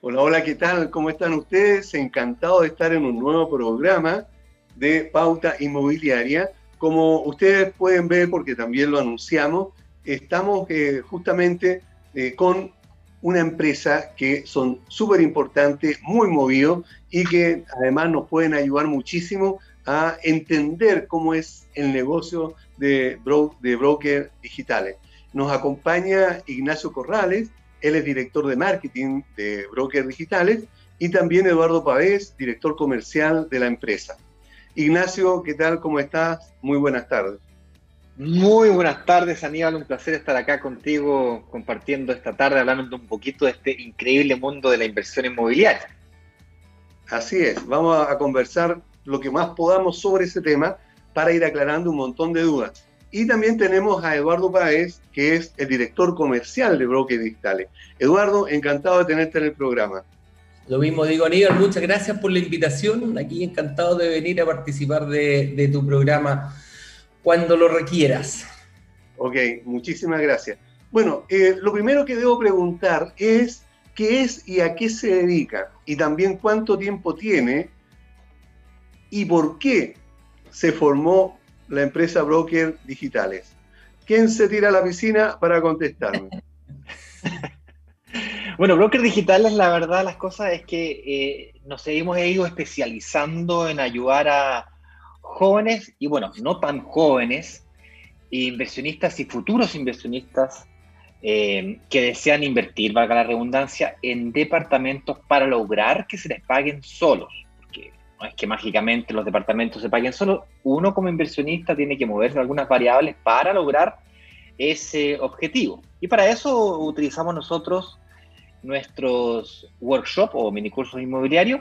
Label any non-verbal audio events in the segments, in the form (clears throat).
Hola, hola, ¿qué tal? ¿Cómo están ustedes? Encantado de estar en un nuevo programa de Pauta Inmobiliaria. Como ustedes pueden ver, porque también lo anunciamos, estamos eh, justamente eh, con una empresa que son súper importantes, muy movidos y que además nos pueden ayudar muchísimo a entender cómo es el negocio de, de broker digitales. Nos acompaña Ignacio Corrales, él es director de marketing de Brokers Digitales y también Eduardo Pavés, director comercial de la empresa. Ignacio, ¿qué tal? ¿Cómo estás? Muy buenas tardes. Muy buenas tardes, Aníbal. Un placer estar acá contigo compartiendo esta tarde, hablando un poquito de este increíble mundo de la inversión inmobiliaria. Así es, vamos a conversar lo que más podamos sobre ese tema para ir aclarando un montón de dudas. Y también tenemos a Eduardo Páez, que es el director comercial de Brokers Digitales. Eduardo, encantado de tenerte en el programa. Lo mismo digo, Aníbal, muchas gracias por la invitación. Aquí encantado de venir a participar de, tu programa cuando lo requieras. Ok, muchísimas gracias. Bueno, eh, lo primero que debo preguntar es qué es y a qué se dedica, y también cuánto tiempo tiene y por qué se formó la empresa Broker Digitales. ¿Quién se tira a la piscina para contestarme? (laughs) bueno, Broker Digitales, la verdad, las cosas es que eh, nos hemos ido especializando en ayudar a jóvenes y, bueno, no tan jóvenes, inversionistas y futuros inversionistas eh, que desean invertir, valga la redundancia, en departamentos para lograr que se les paguen solos no es que mágicamente los departamentos se paguen solo, uno como inversionista tiene que moverse algunas variables para lograr ese objetivo. Y para eso utilizamos nosotros nuestros workshops o minicursos inmobiliarios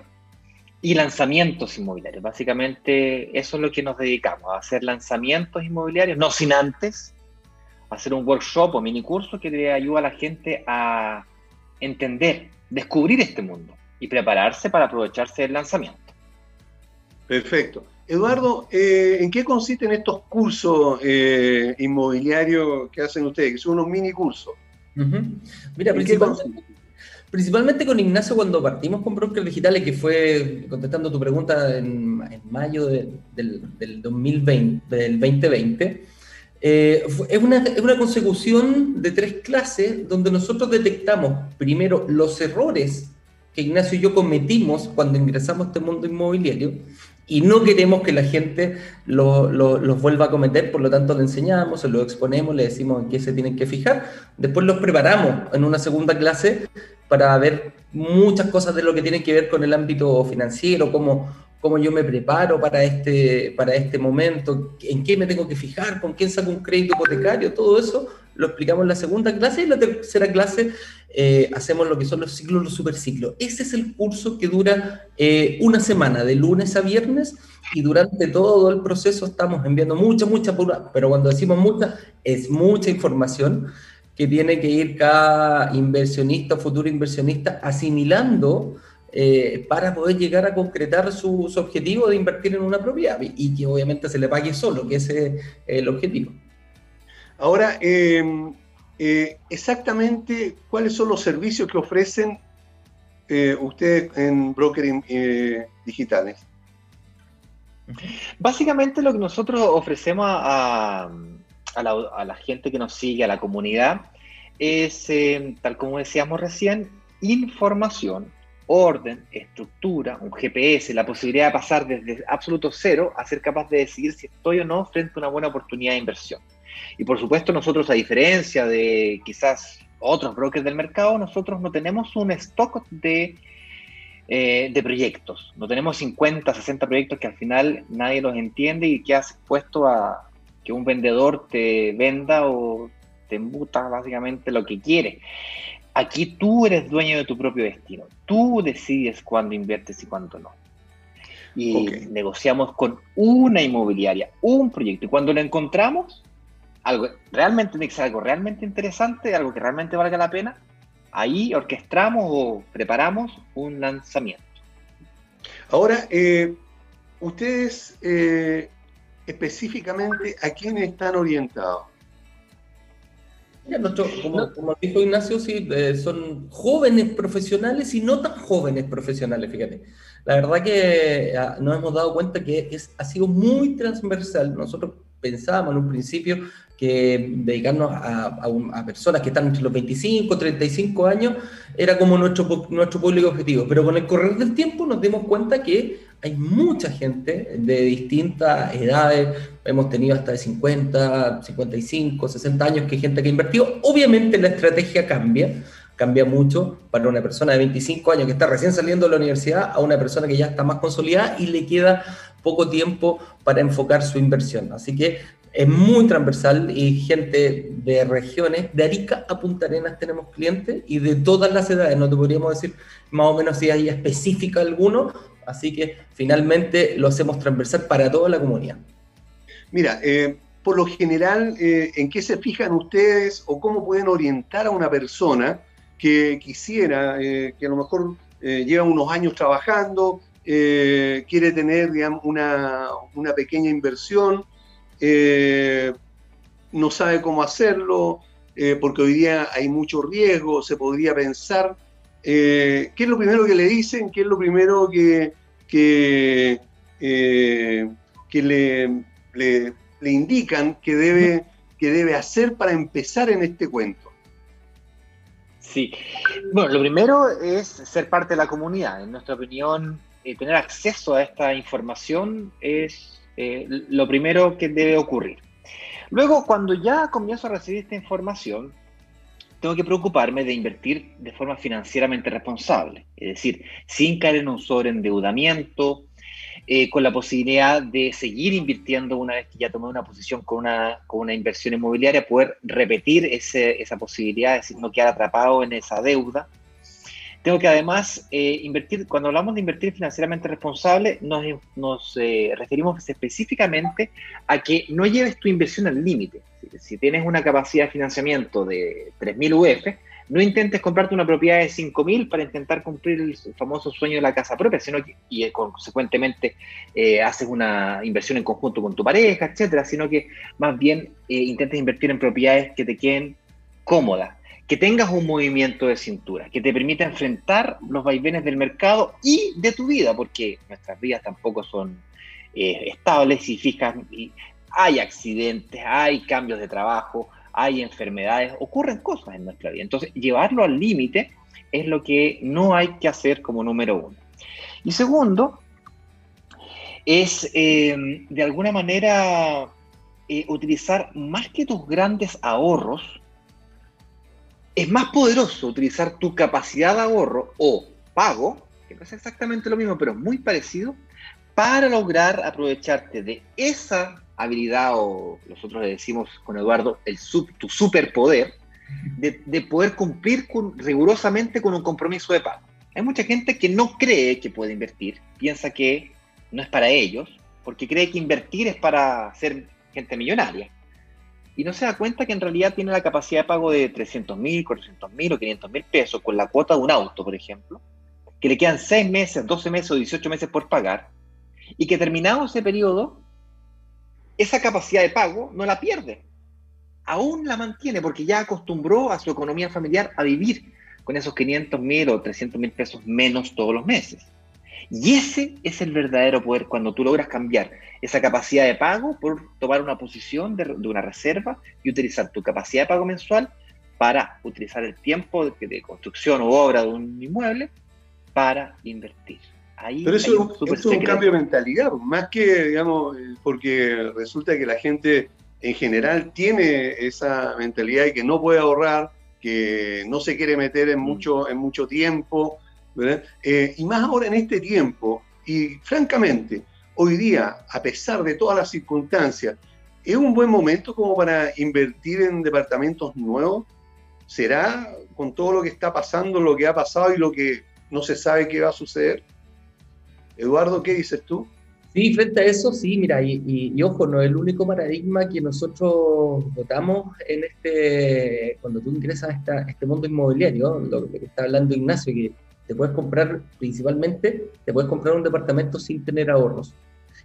y lanzamientos inmobiliarios. Básicamente eso es lo que nos dedicamos, a hacer lanzamientos inmobiliarios, no sin antes hacer un workshop o minicurso que le ayuda a la gente a entender, descubrir este mundo y prepararse para aprovecharse del lanzamiento. Perfecto. Eduardo, eh, ¿en qué consisten estos cursos eh, inmobiliarios que hacen ustedes? Que son unos mini cursos. Mira, principalmente, con Ignacio cuando partimos con Brokers Digitales, que fue, contestando tu pregunta, en, mayo del, 2020, del 2020, eh, es, una, es una consecución de tres clases donde nosotros detectamos primero los errores que Ignacio y yo cometimos cuando ingresamos a este mundo inmobiliario y no queremos que la gente los vuelva a cometer, por lo tanto le enseñamos, se lo exponemos, le decimos en qué se tienen que fijar, después los preparamos en una segunda clase para ver muchas cosas de lo que tiene que ver con el ámbito financiero, cómo, cómo yo me preparo para este, para este momento, en qué me tengo que fijar, con quién saco un crédito hipotecario, todo eso lo explicamos en la segunda clase y en la tercera clase eh, hacemos lo que son los ciclos, los superciclos. Ese es el curso que dura eh, una semana, de lunes a viernes, y durante todo el proceso estamos enviando mucha, mucha, pero cuando decimos mucha, es mucha información que tiene que ir cada inversionista futuro inversionista asimilando eh, para poder llegar a concretar su, su, objetivo de invertir en una propiedad y que obviamente se le pague solo, que ese es el objetivo. Ahora, em, eh, exactamente cuáles son los servicios que ofrecen eh, ustedes en brokering eh, digitales. Básicamente lo que nosotros ofrecemos a, la, gente que nos sigue, a la comunidad, es, tal como decíamos recién, información, orden, estructura, un GPS, la posibilidad de pasar desde absoluto cero a ser capaz de decidir si estoy o no frente a una buena oportunidad de inversión. Y por supuesto nosotros, a diferencia de quizás otros brokers del mercado, nosotros no tenemos un stock de, eh, de proyectos. No tenemos 50, 60 proyectos que al final nadie los entiende y que has puesto a que un vendedor te venda o te embuta básicamente lo que quiere. Aquí tú eres dueño de tu propio destino. Tú decides cuándo inviertes y cuándo no. Y negociamos con una inmobiliaria, un proyecto. Y cuando lo encontramos, algo realmente tiene que ser algo realmente interesante, algo que realmente valga la pena, ahí orquestamos o preparamos un lanzamiento. Ahora, eh, ustedes eh, específicamente a quién están orientados. como, dijo Ignacio, sí, eh, son jóvenes profesionales y no tan jóvenes profesionales, fíjate. La verdad que ah, nos hemos dado cuenta que es, ha sido muy transversal. Nosotros pensábamos en un principio que dedicarnos a, personas que están entre los 25, 35 años era como nuestro, nuestro público objetivo, pero con el correr del tiempo nos dimos cuenta que hay mucha gente de distintas edades, hemos tenido hasta de 50, 55, 60 años que gente que ha invertido. Obviamente la estrategia cambia, cambia mucho para una persona de 25 años que está recién saliendo de la universidad a una persona que ya está más consolidada y le queda poco tiempo para enfocar su inversión. Así que es muy transversal y gente de regiones, de Arica a Punta Arenas tenemos clientes y de todas las edades, no te podríamos decir más o menos si hay específica alguno, así que finalmente lo hacemos transversal para toda la comunidad. Mira, eh, por lo general, eh, ¿en qué se fijan ustedes o cómo pueden orientar a una persona que quisiera, eh, que a lo mejor lleva unos años trabajando, quiere tener una, una pequeña inversión? Eh, no sabe cómo hacerlo, eh, porque hoy día hay mucho riesgo, se podría pensar. Eh, ¿Qué es lo primero que le dicen? ¿Qué es lo primero que, que, que le, le, indican que debe, que debe hacer para empezar en este cuento? Sí, bueno, lo primero es ser parte de la comunidad. En nuestra opinión, tener acceso a esta información es eh, lo primero que debe ocurrir. Luego, cuando ya comienzo a recibir esta información, tengo que preocuparme de invertir de forma financieramente responsable, es decir, sin caer en un sobreendeudamiento, eh, con la posibilidad de seguir invirtiendo una vez que ya tomé una posición con una, con una inversión inmobiliaria, poder repetir ese, esa posibilidad, es decir, no quedar atrapado en esa deuda. Tengo que además eh, invertir, cuando hablamos de invertir financieramente responsable, nos, eh, referimos específicamente a que no lleves tu inversión al límite. Si, tienes una capacidad de financiamiento de 3.000 UF, no intentes comprarte una propiedad de 5.000 para intentar cumplir el famoso sueño de la casa propia, sino que, y eh, consecuentemente haces una inversión en conjunto con tu pareja, etcétera, sino que más bien intentes invertir en propiedades que te queden cómodas, que tengas un movimiento de cintura, que te permita enfrentar los vaivenes del mercado y de tu vida, porque nuestras vidas tampoco son eh, estables y fijas. Y hay accidentes, hay cambios de trabajo, hay enfermedades, ocurren cosas en nuestra vida. Entonces, llevarlo al límite es lo que no hay que hacer como número uno. Y segundo, es eh, de alguna manera eh, utilizar más que tus grandes ahorros, es más poderoso utilizar tu capacidad de ahorro o pago, que no es exactamente lo mismo, pero muy parecido, para lograr aprovecharte de esa habilidad, o nosotros le decimos con Eduardo, el tu superpoder, de, poder cumplir rigurosamente con un compromiso de pago. Hay mucha gente que no cree que puede invertir, piensa que no es para ellos, porque cree que invertir es para ser gente millonaria y no se da cuenta que en realidad tiene la capacidad de pago de 300 mil, 400 mil o 500 mil pesos con la cuota de un auto, por ejemplo, que le quedan 6 meses, 12 meses o 18 meses por pagar, y que terminado ese periodo, esa capacidad de pago no la pierde, aún la mantiene porque ya acostumbró a su economía familiar a vivir con esos 500 mil o 300 mil pesos menos todos los meses. Y ese es el verdadero poder cuando tú logras cambiar esa capacidad de pago por tomar una posición de, una reserva y utilizar tu capacidad de pago mensual para utilizar el tiempo de, construcción o obra de un inmueble para invertir. Ahí Pero eso, es un cambio de mentalidad, más que, digamos, eh, porque resulta que la gente en general tiene esa mentalidad de que no puede ahorrar, que no se quiere meter en mm. mucho, en mucho tiempo, eh, y más ahora en este tiempo, y francamente, hoy día, a pesar de todas las circunstancias, ¿es un buen momento como para invertir en departamentos nuevos? ¿Será con todo lo que está pasando, lo que ha pasado y lo que no se sabe qué va a suceder? Eduardo, ¿qué dices tú? Sí, frente a eso, sí, mira, y, ojo, no es el único paradigma que nosotros votamos en este, cuando tú ingresas a, este mundo inmobiliario, lo, que está hablando Ignacio, que te puedes comprar principalmente, te puedes comprar un departamento sin tener ahorros.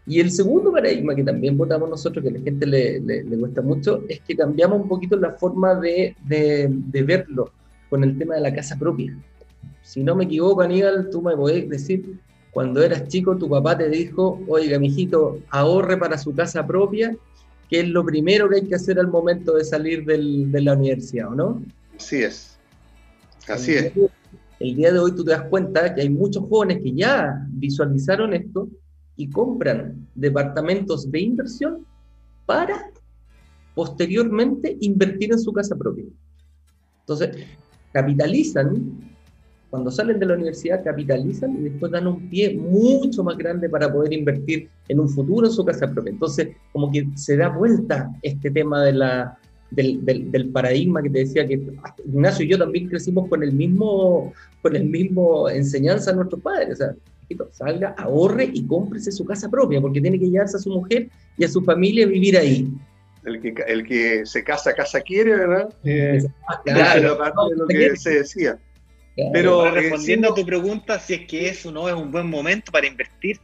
Y el segundo paradigma que también votamos nosotros, que a la gente le, le, cuesta mucho, es que cambiamos un poquito la forma de, de, de, verlo con el tema de la casa propia. Si no me equivoco, Aníbal, tú me podés decir, cuando eras chico, tu papá te dijo, oiga, mijito, ahorre para su casa propia, que es lo primero que hay que hacer al momento de salir del, de la universidad, ¿o no? Así es. Así es. El día de hoy tú te das cuenta que hay muchos jóvenes que ya visualizaron esto y compran departamentos de inversión para posteriormente invertir en su casa propia. Entonces, capitalizan, cuando salen de la universidad, capitalizan y después dan un pie mucho más grande para poder invertir en un futuro en su casa propia. Entonces, como que se da vuelta este tema de la, del, del, paradigma que te decía que Ignacio y yo también crecimos con el mismo, con el mismo enseñanza a nuestros padres. O sea, salga, ahorre y cómprese su casa propia, porque tiene que llevarse a su mujer y a su familia a vivir ahí. El que, el que se casa, casa quiere, ¿verdad? Eh, claro, lo que se decía. Pero eh, respondiendo a tu pregunta, si es que eso no es un buen momento para invertir,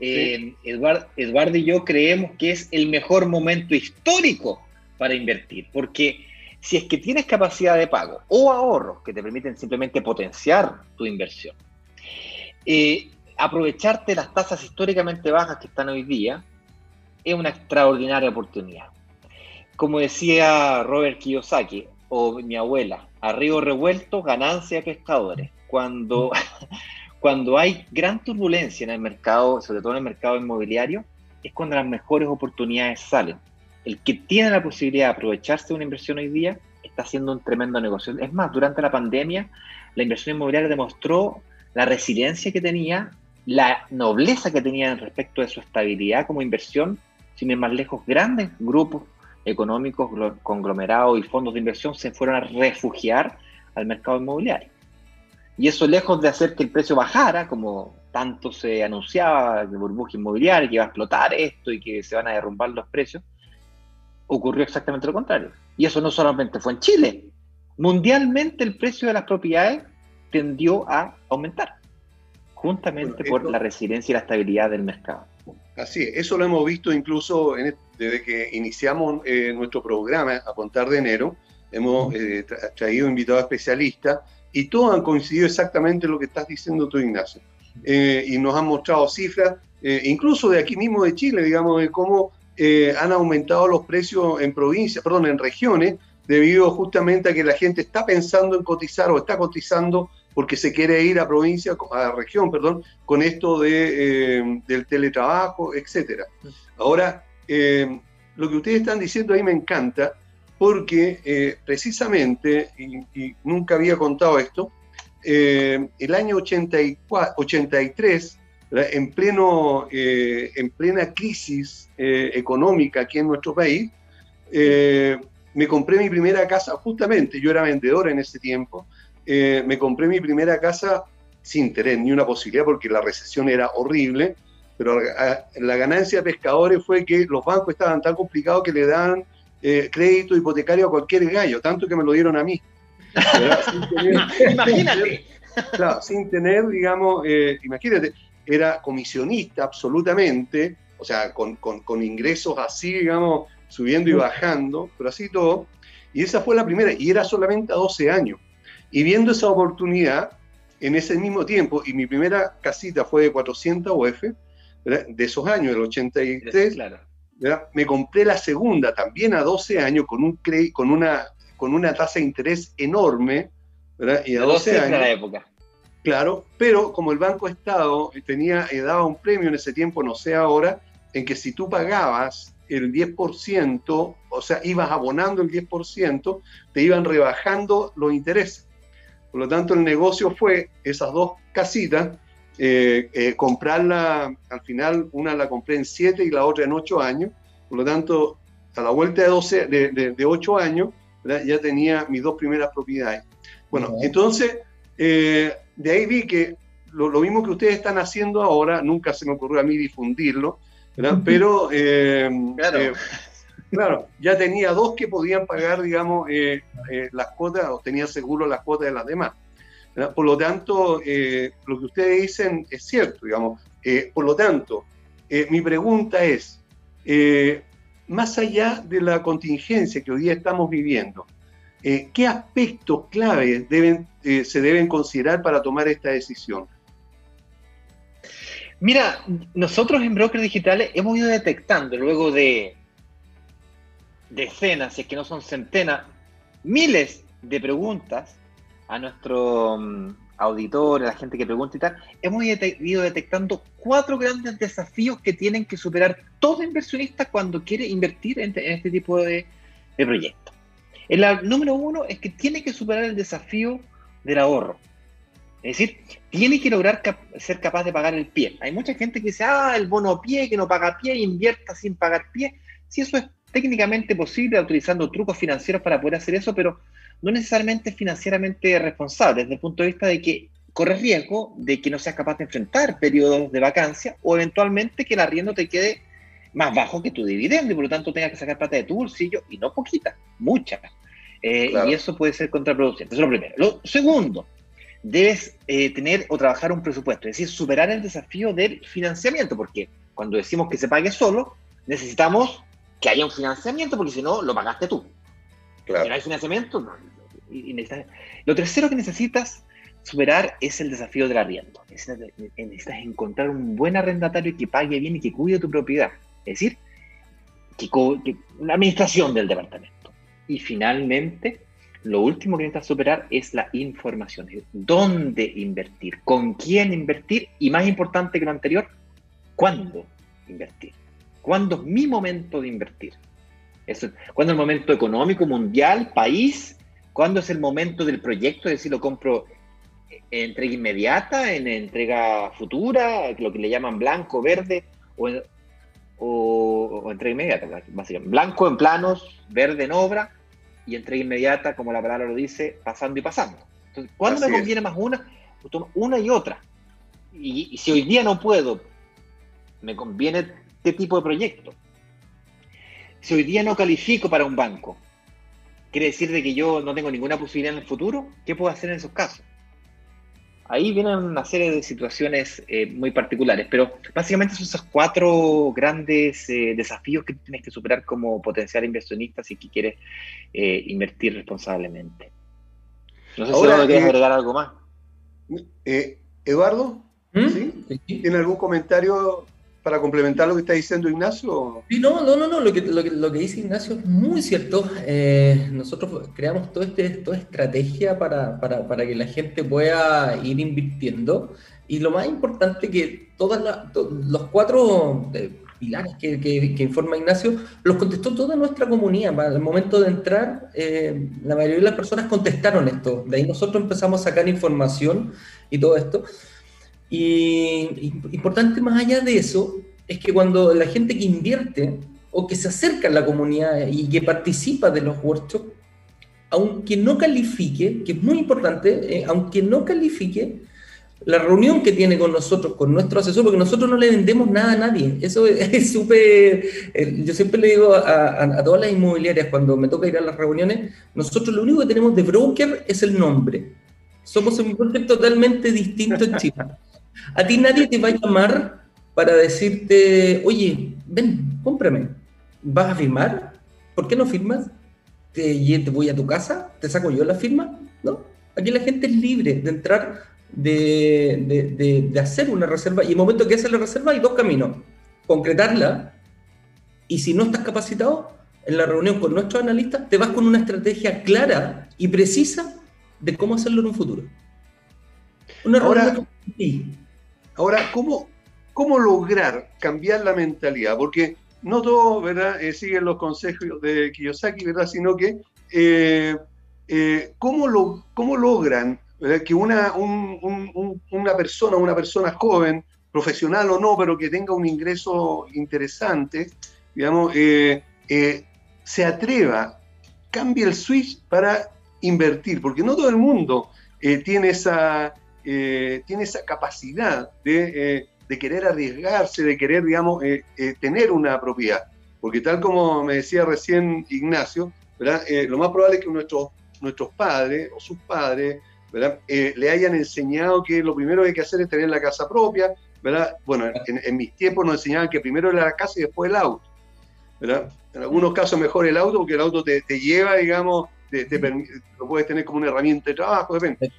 eh, Eduardo y yo creemos que es el mejor momento histórico para invertir, porque si es que tienes capacidad de pago o ahorros que te permiten simplemente potenciar tu inversión, eh, aprovecharte las tasas históricamente bajas que están hoy día es una extraordinaria oportunidad. Como decía Robert Kiyosaki o mi abuela, a revuelto, ganancia pescadores. Cuando, (laughs) cuando hay gran turbulencia en el mercado, sobre todo en el mercado inmobiliario, es cuando las mejores oportunidades salen. El que tiene la posibilidad de aprovecharse de una inversión hoy día está haciendo un tremendo negocio. Es más, durante la pandemia, la inversión inmobiliaria demostró la resiliencia que tenía la nobleza que tenían respecto de su estabilidad como inversión, sin ir más lejos, grandes grupos económicos, conglomerados y fondos de inversión se fueron a refugiar al mercado inmobiliario. Y eso lejos de hacer que el precio bajara, como tanto se anunciaba, que burbuja inmobiliaria, que iba a explotar esto y que se van a derrumbar los precios, ocurrió exactamente lo contrario. Y eso no solamente fue en Chile, mundialmente el precio de las propiedades tendió a aumentar juntamente por la resiliencia y la estabilidad del mercado. Así es, eso lo hemos visto incluso desde que iniciamos eh, nuestro programa a contar de enero, hemos eh, traído invitados especialistas y todos han coincidido exactamente en lo que estás diciendo tú, Ignacio. Eh, y nos han mostrado cifras, incluso de aquí mismo de Chile, digamos, de cómo han aumentado los precios en provincias, perdón, en regiones, debido justamente a que la gente está pensando en cotizar o está cotizando porque se quiere ir a provincia, a región, perdón, con esto de, eh, del teletrabajo, etcétera. Ahora, eh, lo que ustedes están diciendo ahí me encanta, porque eh, precisamente, y, nunca había contado esto, el año 84, 83, en, pleno, en plena crisis económica aquí en nuestro país, me compré mi primera casa, justamente yo era vendedor en ese tiempo, eh, me compré mi primera casa sin tener ni una posibilidad porque la recesión era horrible, pero la, ganancia de pescadores fue que los bancos estaban tan complicados que le dan eh, crédito hipotecario a cualquier gallo, tanto que me lo dieron a mí. (laughs) imagínate. Claro, sin tener, digamos, eh, imagínate, era comisionista absolutamente, o sea, con, con, con, ingresos así, digamos, subiendo y bajando, pero así todo. Y esa fue la primera, y era solamente a 12 años. Y viendo esa oportunidad, en ese mismo tiempo, y mi primera casita fue de 400 UF, de esos años, el 83, me compré la segunda también a 12 años con, un con, una, con una tasa de interés enorme, y a 12 años. la época. Claro, pero como el Banco Estado tenía, eh, daba un premio en ese tiempo, no sé ahora, en que si tú pagabas el 10%, o sea, ibas abonando el 10%, te iban rebajando los intereses. Por lo tanto, el negocio fue esas dos casitas, eh, eh, comprarla, al final una la compré en 7 y la otra en 8 años. Por lo tanto, a la vuelta de, 12, de, 8 años, ya tenía mis dos primeras propiedades. Bueno, entonces, eh, de ahí vi que lo, mismo que ustedes están haciendo ahora, nunca se me ocurrió a mí difundirlo, pero claro. Claro, ya tenía dos que podían pagar, digamos, eh, eh, las cuotas o tenía seguro las cuotas de las demás. Por lo tanto, eh, lo que ustedes dicen es cierto, digamos. por lo tanto, mi pregunta es, más allá de la contingencia que hoy día estamos viviendo, ¿qué aspectos claves deben, se deben considerar para tomar esta decisión? Mira, nosotros en Brokers Digitales hemos ido detectando luego de decenas, si es que no son centenas, miles de preguntas a nuestro um, auditor, a la gente que pregunta y tal, hemos ido detectando cuatro grandes desafíos que tienen que superar todo inversionista cuando quiere invertir en, este tipo de, de proyectos. El número uno es que tiene que superar el desafío del ahorro. Es decir, tiene que lograr ser capaz de pagar el pie. Hay mucha gente que dice, ah, el bono pie, que no paga pie, invierta sin pagar pie. Si eso es técnicamente posible, utilizando trucos financieros para poder hacer eso, pero no necesariamente financieramente responsable, desde el punto de vista de que corre riesgo de que no seas capaz de enfrentar periodos de vacancia o eventualmente que el arriendo te quede más bajo que tu dividendo y por lo tanto tengas que sacar plata de tu bolsillo y no poquita, mucha. Eh, y eso puede ser contraproducente. Eso es lo primero. Lo segundo, debes eh, tener o trabajar un presupuesto, es decir, superar el desafío del financiamiento, porque cuando decimos que se pague solo, necesitamos que haya un financiamiento, porque si no, lo pagaste tú. Claro. Si no hay financiamiento, no. Lo tercero que necesitas superar es el desafío del arriendo. Necesitas, encontrar un buen arrendatario que pague bien y que cuide tu propiedad. Es decir, que, la administración del departamento. Y finalmente, lo último que necesitas superar es la información. ¿Dónde invertir? ¿Con quién invertir? Y más importante que lo anterior, ¿cuándo invertir? ¿Cuándo es mi momento de invertir? ¿Cuándo es el momento económico, mundial, país? ¿Cuándo es el momento del proyecto? Es decir, lo compro en entrega inmediata, en entrega futura, lo que le llaman blanco, verde o, o entrega inmediata, básicamente. Blanco en planos, verde en obra y entrega inmediata, como la palabra lo dice, pasando y pasando. Entonces, ¿cuándo me conviene más una? Pues una y otra. Y, si hoy día no puedo, me conviene qué tipo de proyecto. Si hoy día no califico para un banco, ¿quiere decir de que yo no tengo ninguna posibilidad en el futuro? ¿Qué puedo hacer en esos casos? Ahí vienen una serie de situaciones eh, muy particulares, pero básicamente son esos cuatro grandes eh, desafíos que tienes que superar como potencial inversionista si quieres eh, invertir responsablemente. No sé si quieres agregar algo más. Eduardo, ¿Mm? ¿sí? ¿tiene algún comentario para complementar lo que está diciendo Ignacio? Sí, no, no, no, no. Lo, que, lo, que, dice Ignacio es muy cierto. Eh, nosotros creamos todo este, toda estrategia para, para, para, que la gente pueda ir invirtiendo. Y lo más importante que todas los cuatro eh, pilares que, que, informa Ignacio, los contestó toda nuestra comunidad. Para el momento de entrar, eh, la mayoría de las personas contestaron esto. De ahí nosotros empezamos a sacar información y todo esto. Y importante más allá de eso es que cuando la gente que invierte o que se acerca a la comunidad y que participa de los workshops, aunque no califique, que es muy importante, eh, aunque no califique, la reunión que tiene con nosotros, con nuestro asesor, porque nosotros no le vendemos nada a nadie. Eso es (laughs) súper... Eh, yo siempre le digo a, todas las inmobiliarias cuando me toca ir a las reuniones, nosotros lo único que tenemos de broker es el nombre. Somos un broker totalmente distinto en Chile. A ti nadie te va a llamar para decirte, oye, ven, cómprame. ¿Vas a firmar? ¿Por qué no firmas? ¿Te, te voy a tu casa? ¿Te saco yo la firma? No. Aquí la gente es libre de entrar, de, de, hacer una reserva. Y en el momento que hace la reserva hay dos caminos. Concretarla. Y si no estás capacitado, en la reunión con nuestros analistas, te vas con una estrategia clara y precisa de cómo hacerlo en un futuro. Una Ahora, Ahora, ¿cómo, ¿cómo lograr cambiar la mentalidad? Porque no todos ¿verdad? Eh, siguen los consejos de Kiyosaki, ¿verdad? sino que eh, eh, ¿cómo, lo, ¿cómo, logran que una, una persona, una persona joven, profesional o no, pero que tenga un ingreso interesante, digamos, se atreva, cambie el switch para invertir? Porque no todo el mundo tiene esa eh, tiene esa capacidad eh, de, querer arriesgarse, de querer, digamos, eh, tener una propiedad. Porque tal como me decía recién Ignacio, lo más probable es que nuestros, nuestros padres o sus padres le hayan enseñado que lo primero que hay que hacer es tener la casa propia, ¿verdad? Bueno, en, mis tiempos nos enseñaban que primero era la casa y después el auto, ¿verdad? En algunos casos mejor el auto porque el auto te, lleva, digamos, te, lo puedes tener como una herramienta de trabajo, depende.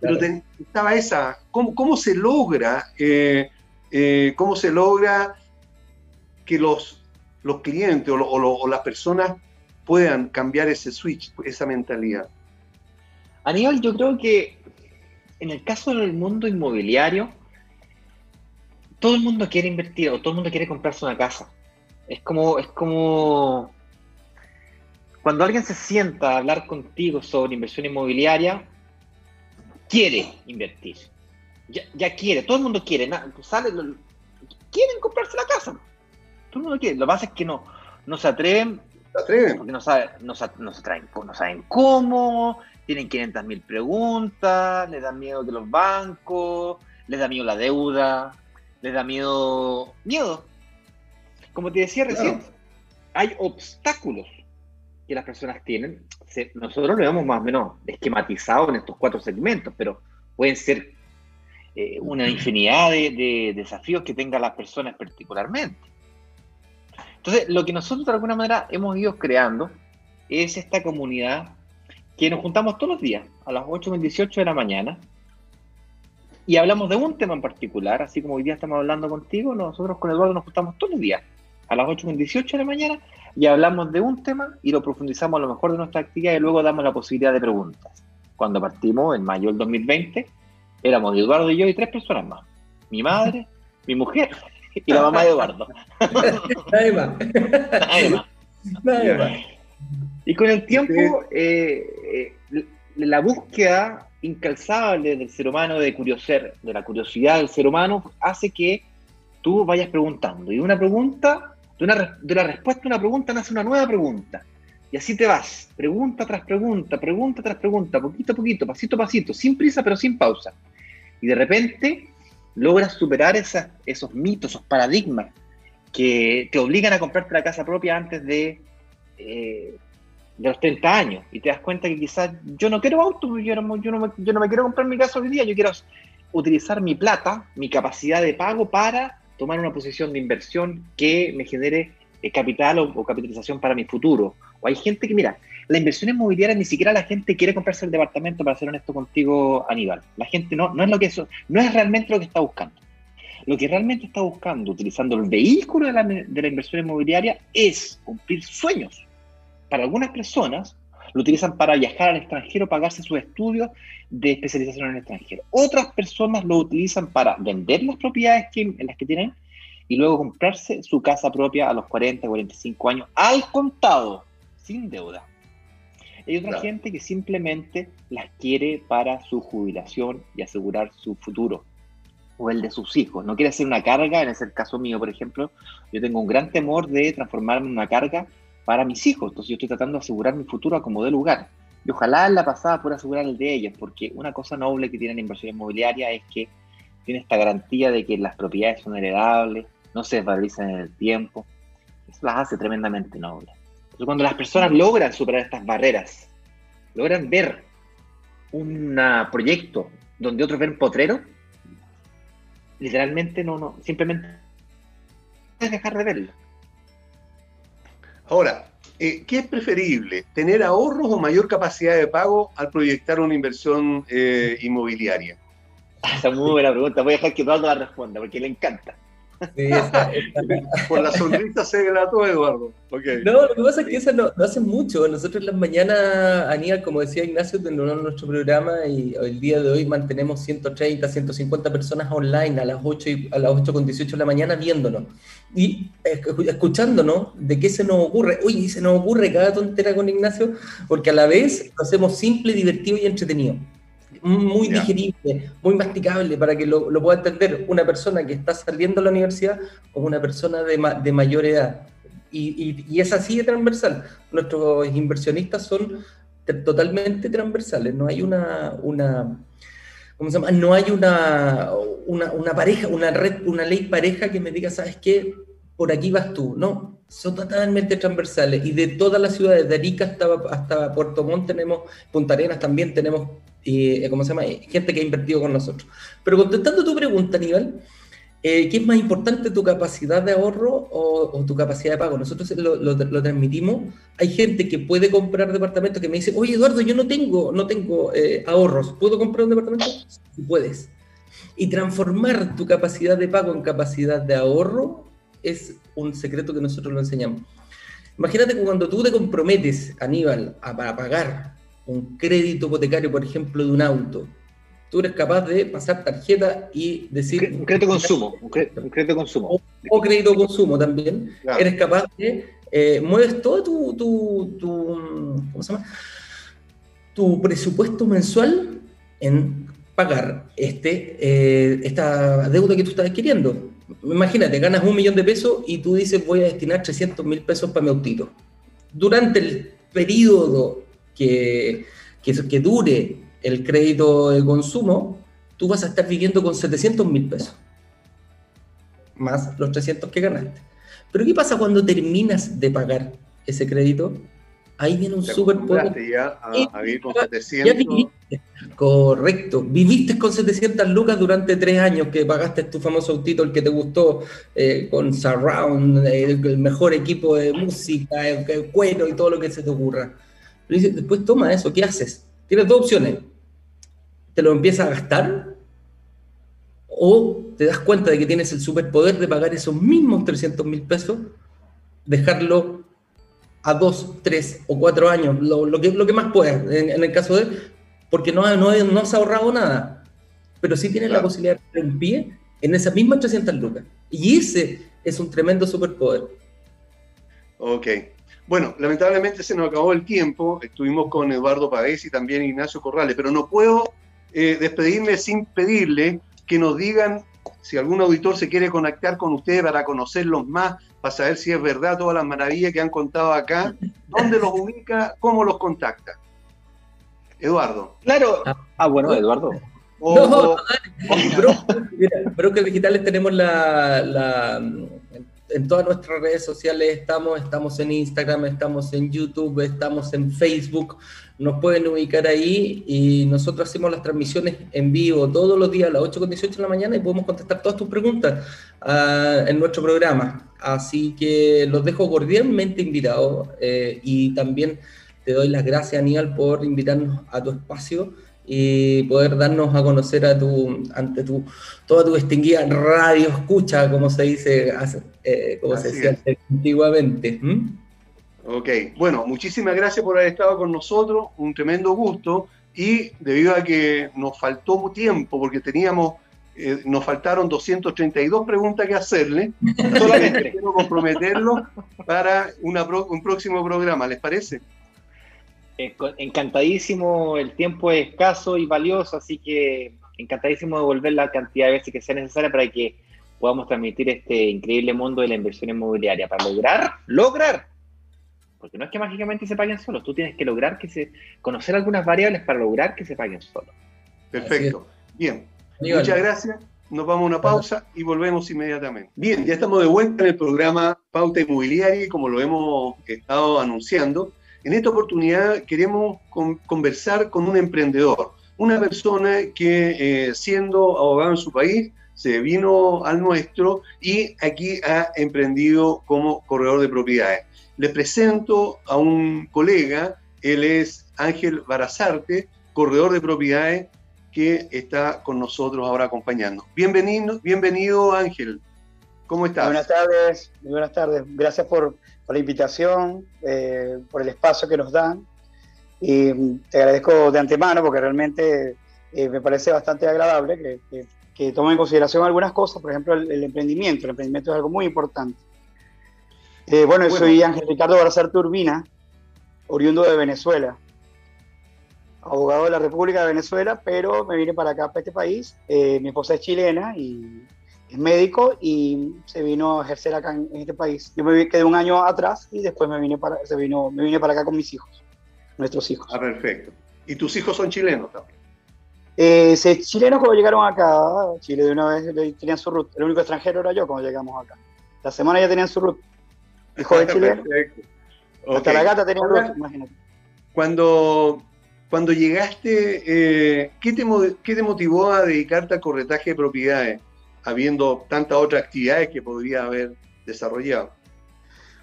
Pero estaba esa, ¿cómo, se logra, eh, eh, cómo se logra que los, los clientes o, las personas puedan cambiar ese switch, esa mentalidad? Aníbal, yo creo que en el caso del mundo inmobiliario, todo el mundo quiere invertir o todo el mundo quiere comprarse una casa. Es como, es como cuando alguien se sienta a hablar contigo sobre inversión inmobiliaria, quiere invertir. Ya, quiere, todo el mundo quiere. Sale, quieren comprarse la casa. Todo el mundo quiere. Lo que pasa es que no, no se atreven. ¿Se atreven? Porque no, saben, no, no, se traen, no saben cómo, tienen 500 mil preguntas, les da miedo que los bancos, les da miedo la deuda, les da miedo. Miedo. Como te decía recién, hay obstáculos que las personas tienen. nosotros lo vemos más o menos esquematizado en estos cuatro segmentos, pero pueden ser eh, una infinidad de, desafíos que tengan las personas particularmente. Entonces, lo que nosotros de alguna manera hemos ido creando es esta comunidad que nos juntamos todos los días a las 8.18 de la mañana y hablamos de un tema en particular, así como hoy día estamos hablando contigo, nosotros con Eduardo nos juntamos todos los días a las 8.18 de la mañana y hablamos de un tema y lo profundizamos a lo mejor de nuestra actividad y luego damos la posibilidad de preguntas. Cuando partimos en mayo del 2020, éramos Eduardo y yo y tres personas más. Mi madre, mi mujer y la mamá de Eduardo. Nadie más. Nadie más. Nadie más. Y con el tiempo, eh, eh, la búsqueda incalzable del ser humano de curiosidad, de la curiosidad del ser humano, hace que tú vayas preguntando. Y una pregunta, de, una, de la respuesta a una pregunta nace una nueva pregunta. Y así te vas, pregunta tras pregunta, pregunta tras pregunta, poquito a poquito, pasito a pasito, sin prisa pero sin pausa. Y de repente logras superar esos mitos, esos paradigmas que te obligan a comprarte la casa propia antes de eh, de los 30 años y te das cuenta que quizás yo no quiero auto, yo no, yo, no yo no me quiero comprar mi casa hoy día, yo quiero utilizar mi plata, mi capacidad de pago para tomar una posición de inversión que me genere eh, capital o, capitalización para mi futuro. O hay gente que, mira, la inversión inmobiliaria ni siquiera la gente quiere comprarse el departamento, para ser honesto contigo, Aníbal. La gente no, no es lo que eso, no es realmente lo que está buscando. Lo que realmente está buscando, utilizando el vehículo de la, de la inversión inmobiliaria, es cumplir sueños para algunas personas lo utilizan para viajar al extranjero, pagarse sus estudios de especialización en el extranjero. Otras personas lo utilizan para vender las propiedades que, en las que tienen y luego comprarse su casa propia a los 40, 45 años al contado, sin deuda. Hay otra gente que simplemente las quiere para su jubilación y asegurar su futuro o el de sus hijos. No quiere ser una carga, en ese caso mío, por ejemplo, yo tengo un gran temor de transformarme en una carga para mis hijos. Entonces yo estoy tratando de asegurar mi futuro a como de lugar. Y ojalá en la pasada pueda asegurar el de ellos, porque una cosa noble que tiene la inversión inmobiliaria es que tiene esta garantía de que las propiedades son heredables, no se desvalorizan en el tiempo. Eso las hace tremendamente nobles. Entonces cuando las personas logran superar estas barreras, logran ver un proyecto donde otros ven potrero, literalmente no, no, simplemente dejar de verlo. Ahora, eh, ¿qué es preferible? ¿Tener ahorros o mayor capacidad de pago al proyectar una inversión eh, inmobiliaria? (laughs) Esa es muy buena pregunta. Voy a dejar que Eduardo la responda porque le encanta. Por la sonrisa se grató, Eduardo. No, lo que pasa es que eso no, hace mucho. Nosotros en las mañanas, Aníbal, como decía Ignacio, tenemos nuestro programa y el día de hoy mantenemos 130, 150 personas online a las 8 y, a las 8 con 18 de la mañana viéndonos y escuchándonos de qué se nos ocurre. Oye, se nos ocurre cada tontera con Ignacio, porque a la vez lo hacemos simple, divertido y entretenido muy digerible, muy masticable para que lo, pueda entender una persona que está saliendo de la universidad como una persona de, de mayor edad. Y, y, es así de transversal. Nuestros inversionistas son totalmente transversales. No hay una, una ¿cómo se llama? No hay una, una, una, pareja, una red, una ley pareja que me diga, ¿sabes qué? Por aquí vas tú. No, son totalmente transversales. Y de todas las ciudades, de Arica hasta, hasta Puerto Montt tenemos, Punta Arenas también tenemos eh, ¿cómo se llama? Gente que ha invertido con nosotros. Pero contestando tu pregunta, Aníbal, eh, ¿qué es más importante, tu capacidad de ahorro o, tu capacidad de pago? Nosotros lo, transmitimos. Hay gente que puede comprar departamentos que me dice, oye Eduardo, yo no tengo, no tengo eh, ahorros, ¿puedo comprar un departamento? Puedes. Y transformar tu capacidad de pago en capacidad de ahorro es un secreto que nosotros lo enseñamos. Imagínate que cuando tú te comprometes, Aníbal, a, a pagar un crédito hipotecario, por ejemplo, de un auto, tú eres capaz de pasar tarjeta y decir... Un crédito consumo, un crédito, consumo. O, crédito consumo también. Eres capaz de... Eh, mueves todo tu, tu, ¿cómo se llama? tu presupuesto mensual en pagar este, eh, esta deuda que tú estás adquiriendo. Imagínate, ganas un millón de pesos y tú dices voy a destinar 300 mil pesos para mi autito. Durante el periodo que, que, que dure el crédito de consumo, tú vas a estar viviendo con 700 mil pesos, más los 300 que ganaste. Pero ¿qué pasa cuando terminas de pagar ese crédito? Ahí viene un súper ya a, vivir con 700. Correcto. Viviste con 700 lucas durante tres años que pagaste tu famoso autito, el que te gustó, eh, con Surround, eh, el mejor equipo de música, el, cuero y todo lo que se te ocurra. Pero después toma eso, ¿qué haces? Tienes dos opciones. Te lo empiezas a gastar o te das cuenta de que tienes el superpoder de pagar esos mismos 300 mil pesos, dejarlo a dos, tres o cuatro años, lo, que, lo que más puedas, en, el caso de, porque no, no, no has ahorrado nada, pero sí tienes la posibilidad de en pie en esas mismas 300 lucas. Y ese es un tremendo superpoder. Ok. Bueno, lamentablemente se nos acabó el tiempo. Estuvimos con Eduardo Pavés y también Ignacio Corrales, pero no puedo eh, despedirme sin pedirle que nos digan si algún auditor se quiere conectar con ustedes para conocerlos más, para saber si es verdad todas las maravillas que han contado acá, dónde los ubica, cómo los contacta. Eduardo. Claro. Ah, bueno, Eduardo. no, Digitales tenemos la en todas nuestras redes sociales estamos, estamos en Instagram, estamos en YouTube, estamos en Facebook, nos pueden ubicar ahí y nosotros hacemos las transmisiones en vivo todos los días a las 8.18 de la mañana y podemos contestar todas tus preguntas uh, en nuestro programa. Así que los dejo cordialmente invitados eh, y también te doy las gracias, Aníbal, por invitarnos a tu espacio y poder darnos a conocer a tu, ante tu, toda tu distinguida radio escucha, como se dice, eh, como se decía antiguamente. Ok, bueno, muchísimas gracias por haber estado con nosotros, un tremendo gusto y debido a que nos faltó tiempo porque teníamos, eh, nos faltaron 232 preguntas que hacerle, (laughs) solamente quiero comprometerlo para una un próximo programa, ¿les parece? Encantadísimo, el tiempo es escaso y valioso, así que encantadísimo de volver la cantidad de veces que sea necesaria para que podamos transmitir este increíble mundo de la inversión inmobiliaria, para lograr, lograr, porque no es que mágicamente se paguen solos, tú tienes que lograr que se, conocer algunas variables para lograr que se paguen solos. Perfecto, bien, muchas gracias. Nos vamos a una pausa y volvemos inmediatamente. Bien, ya estamos de vuelta en el programa Pauta Inmobiliaria y como lo hemos estado anunciando, en esta oportunidad queremos conversar con un emprendedor, una persona que eh, siendo abogado en su país se vino al nuestro y aquí ha emprendido como corredor de propiedades. Les presento a un colega, él es Ángel Barazarte, corredor de propiedades que está con nosotros ahora acompañando. Bienvenido, bienvenido Ángel. ¿Cómo estás? Buenas tardes, buenas tardes. Gracias por, por la invitación, eh, por el espacio que nos dan. Y te agradezco de antemano porque realmente eh, me parece bastante agradable que, que, tome en consideración algunas cosas, por ejemplo, el, emprendimiento. El emprendimiento es algo muy importante. Eh, bueno, yo soy Ángel Ricardo Barazar Turbina, oriundo de Venezuela, abogado de la República de Venezuela, pero me vine para acá, para este país. mi esposa es chilena y es médico y se vino a ejercer acá en, este país. Yo me quedé un año atrás y después me vine para, se vino, me vine para acá con mis hijos, nuestros hijos. Ah, perfecto. ¿Y tus hijos son chilenos también? Eh, chilenos cuando llegaron acá, Chile de una vez tenían su root. El único extranjero era yo cuando llegamos acá. La semana ya tenían su root. (laughs) Hijo de chileno. Hasta la gata tenía root, imagínate. Cuando, cuando llegaste, eh, ¿qué, te, ¿qué te motivó a dedicarte al corretaje de propiedades? Habiendo tantas otras actividades que podría haber desarrollado?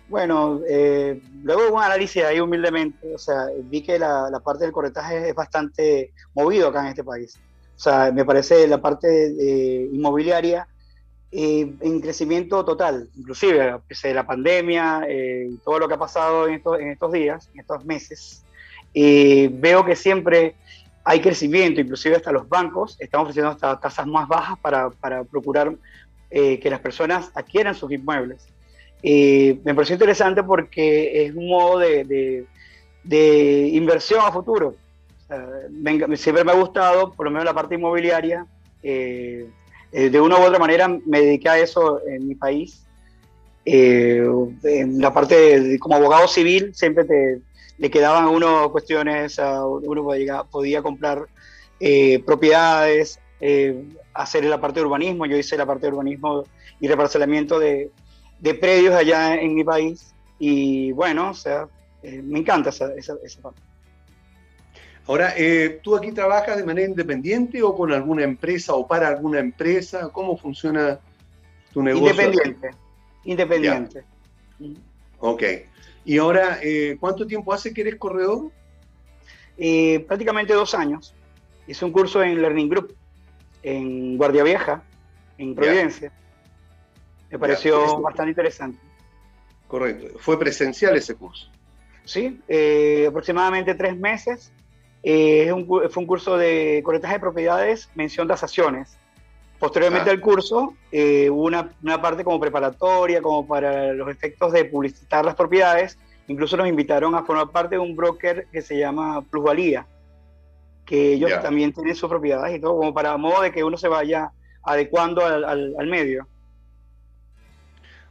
Bueno, eh, luego un análisis ahí humildemente, o sea, vi que la, la, parte del corretaje es bastante movido acá en este país. O sea, me parece la parte eh, inmobiliaria eh, en crecimiento total, inclusive pese la pandemia, eh, todo lo que ha pasado en estos, en estos días, en estos meses, veo que siempre hay crecimiento, inclusive hasta los bancos están ofreciendo hasta tasas más bajas para, para procurar que las personas adquieran sus inmuebles. Eh, me pareció interesante porque es un modo de, de, inversión a futuro. siempre me ha gustado, por lo menos la parte inmobiliaria. Eh, eh, de una u otra manera me dediqué a eso en mi país. en la parte como abogado civil siempre te, le quedaban a uno cuestiones, uno podía, podía comprar propiedades, hacer la parte de urbanismo. Yo hice la parte de urbanismo y reparcelamiento de, de predios allá en mi país y bueno, o sea, eh, me encanta esa, esa, parte. Ahora, eh, ¿tú aquí trabajas de manera independiente o con alguna empresa o para alguna empresa? ¿Cómo funciona tu negocio? Independiente, independiente. Ok. ¿Y ahora, eh, cuánto tiempo hace que eres corredor? prácticamente dos años. Hice un curso en Learning Group, en Guardia Vieja, en Providencia. Me pareció bastante interesante. Correcto. ¿Fue presencial ese curso? Sí, eh, aproximadamente tres meses. Eh, fue un curso de corretaje de propiedades, mención de tasaciones. Posteriormente ah. al curso eh, hubo una, una, parte como preparatoria, como para los efectos de publicitar las propiedades. Incluso nos invitaron a formar parte de un broker que se llama Plusvalía, que ellos también tienen sus propiedades y todo, como para modo de que uno se vaya adecuando al, al medio.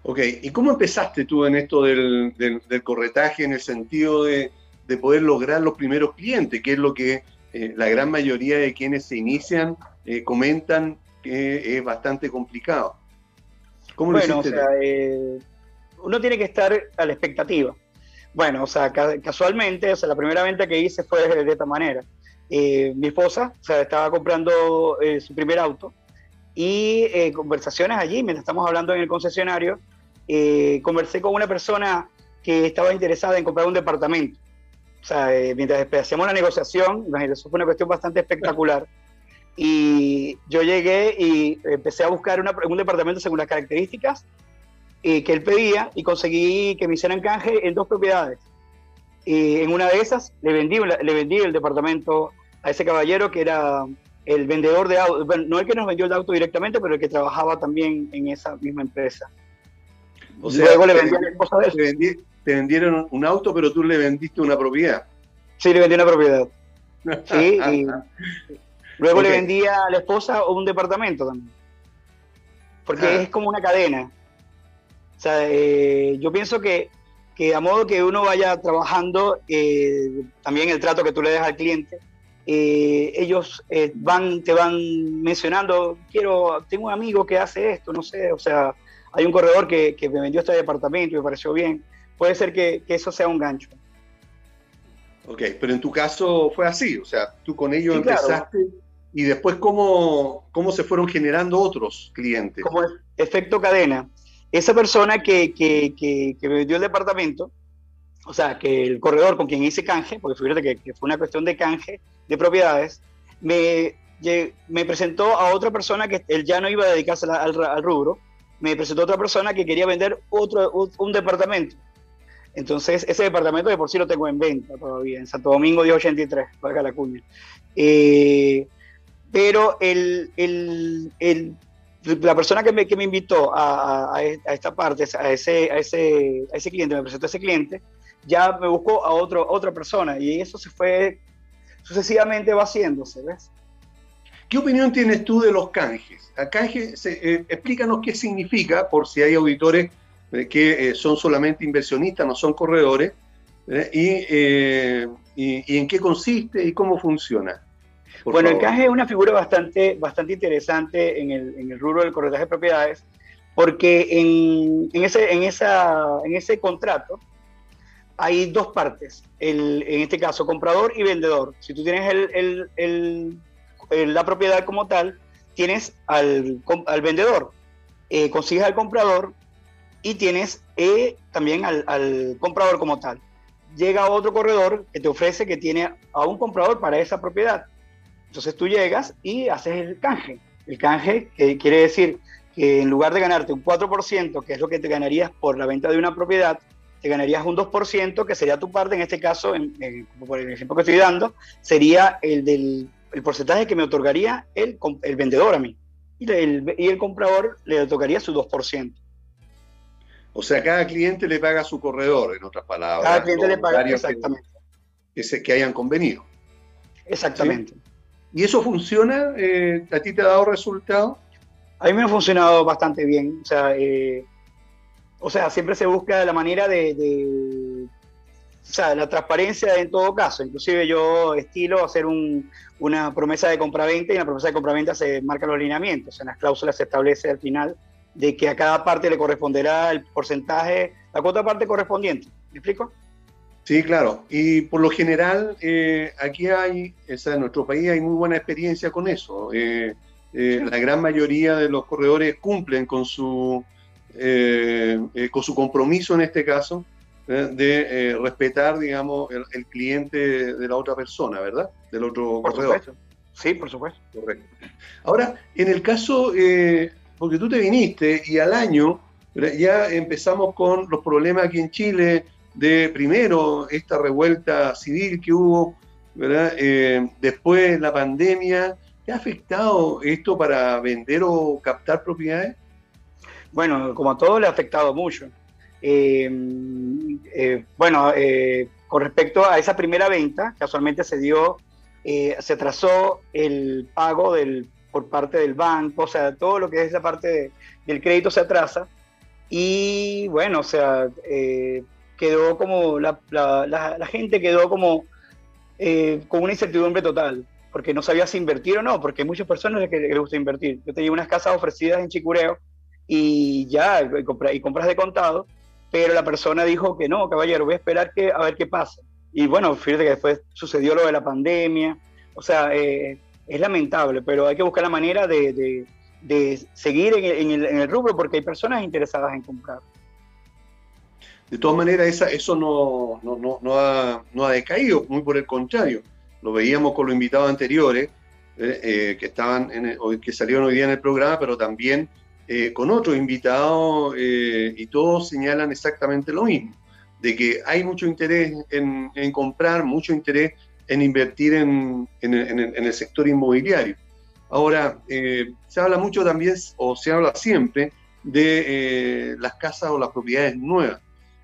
Ok, ¿y cómo empezaste tú en esto del, corretaje en el sentido de, poder lograr los primeros clientes, que es lo que eh, la gran mayoría de quienes se inician eh, comentan que es bastante complicado? ¿Cómo bueno, o sea, eh, uno tiene que estar a la expectativa. Bueno, o sea, casualmente, o sea, la primera venta que hice fue de, esta manera. mi esposa, o sea, estaba comprando su primer auto y conversaciones allí, mientras estamos hablando en el concesionario, eh, conversé con una persona que estaba interesada en comprar un departamento. O sea, eh, mientras hacíamos la negociación, eso fue una cuestión bastante espectacular. (laughs) Y yo llegué y empecé a buscar un departamento según las características eh, que él pedía y conseguí que me hicieran canje en dos propiedades. Y en una de esas le vendí, le vendí el departamento a ese caballero que era el vendedor de auto, bueno, no el que nos vendió el auto directamente, pero el que trabajaba también en esa misma empresa. O sea, Luego le te, te, vendieron un auto, pero tú le vendiste una propiedad. Sí, le vendí una propiedad. (laughs) Sí, y luego le vendí a la esposa un departamento también. Porque ah. es como una cadena. O sea, eh, yo pienso que, que, a modo que uno vaya trabajando, eh, también el trato que tú le das al cliente, eh, ellos van, te van mencionando, quiero, tengo un amigo que hace esto, no sé, o sea, hay un corredor que, me vendió este departamento y me pareció bien. Puede ser que, eso sea un gancho. Ok, pero en tu caso fue así, o sea, tú con ellos empezaste y después cómo, cómo se fueron generando otros clientes. Como efecto cadena. Esa persona que, me vendió el departamento, o sea, que el corredor con quien hice canje, porque fíjate que, fue una cuestión de canje de propiedades, me, me presentó a otra persona que él ya no iba a dedicarse al rubro, me presentó otra persona que quería vender otro, un departamento. Entonces, ese departamento de por sí lo tengo en venta todavía, en Santo Domingo 1083, para la cuña. Eh, pero el, el, la persona que me, que me invitó a, a, esta parte, a ese, a, ese, a ese cliente, me presentó a ese cliente, ya me buscó a otro, otra persona y eso se fue sucesivamente va ¿ves? ¿Qué opinión tienes tú de los canjes? A canje, eh, explícanos qué significa, por si hay auditores eh, que eh, son solamente inversionistas, no son corredores, y, en qué consiste y cómo funciona. Bueno, el canje es una figura bastante, bastante interesante en el, en el rubro del corretaje de propiedades, porque en, en, ese, en, esa, en ese contrato hay dos partes, el, en este caso comprador y vendedor. Si tú tienes el, el la propiedad como tal, tienes al, al vendedor, eh, consigues al comprador y tienes eh, también al, al, comprador como tal. Llega otro corredor que te ofrece que tiene a un comprador para esa propiedad. Entonces tú llegas y haces el canje. El canje que quiere decir que en lugar de ganarte un 4%, que es lo que te ganarías por la venta de una propiedad, te ganarías un 2%, que sería tu parte, en este caso, en, por el ejemplo que estoy dando, sería el del el porcentaje que me otorgaría el, el vendedor a mí. Y el, y el comprador le otorgaría su 2%. O sea, cada cliente le paga a su corredor, en otras palabras. Cada cliente le paga, exactamente. Que, que, que hayan convenido. Exactamente. ¿Y eso funciona? Eh, ¿A ti te ha dado resultado? A mí me ha funcionado bastante bien. O sea, eh, o sea siempre se busca la manera de, O sea, la transparencia en todo caso. Inclusive yo estilo hacer un, una promesa de compraventa y en la promesa de compraventa se marcan los lineamientos. En las cláusulas se establece al final de que a cada parte le corresponderá el porcentaje, la cuota parte correspondiente. ¿Me explico? Sí, claro. Y por lo general, eh, aquí hay, o sea, en nuestro país hay muy buena experiencia con eso. Eh, eh, la gran mayoría de los corredores cumplen con su, eh, con su compromiso en este caso de respetar, digamos, el, cliente de la otra persona, ¿verdad? Del otro corredor. Sí, por supuesto. Correcto. Ahora, en el caso, porque tú te viniste y al año ya empezamos con los problemas aquí en Chile de primero esta revuelta civil que hubo, ¿verdad? después la pandemia ¿Te ha afectado esto para vender o captar propiedades? Bueno, como a todo le ha afectado mucho. Eh, eh, bueno, eh, con respecto a esa primera venta, casualmente se dio, se trazó el pago del, por parte del banco, o sea, todo lo que es esa parte del crédito se atrasa. Y bueno, o sea, quedó como, la, la, gente quedó como con una incertidumbre total porque no sabía si invertir o no, porque muchas personas les gusta invertir. Yo tenía unas casas ofrecidas en Chicureo y ya, y, compras de contado, pero la persona dijo que no, caballero, voy a esperar que, a ver qué pasa. Y bueno, fíjate que después sucedió lo de la pandemia, o sea, eh, es lamentable, pero hay que buscar la manera de, seguir en el, rubro porque hay personas interesadas en comprar. De todas maneras, eso no, ha, no decaído, muy por el contrario lo veíamos con los invitados anteriores, eh, eh, que, estaban en que salieron hoy día en el programa, pero también eh, con otros invitados, y todos señalan exactamente lo mismo, de que hay mucho interés en, comprar, mucho interés en invertir en, el, sector inmobiliario. Ahora, se habla mucho también, o se habla siempre, de las casas o las propiedades nuevas,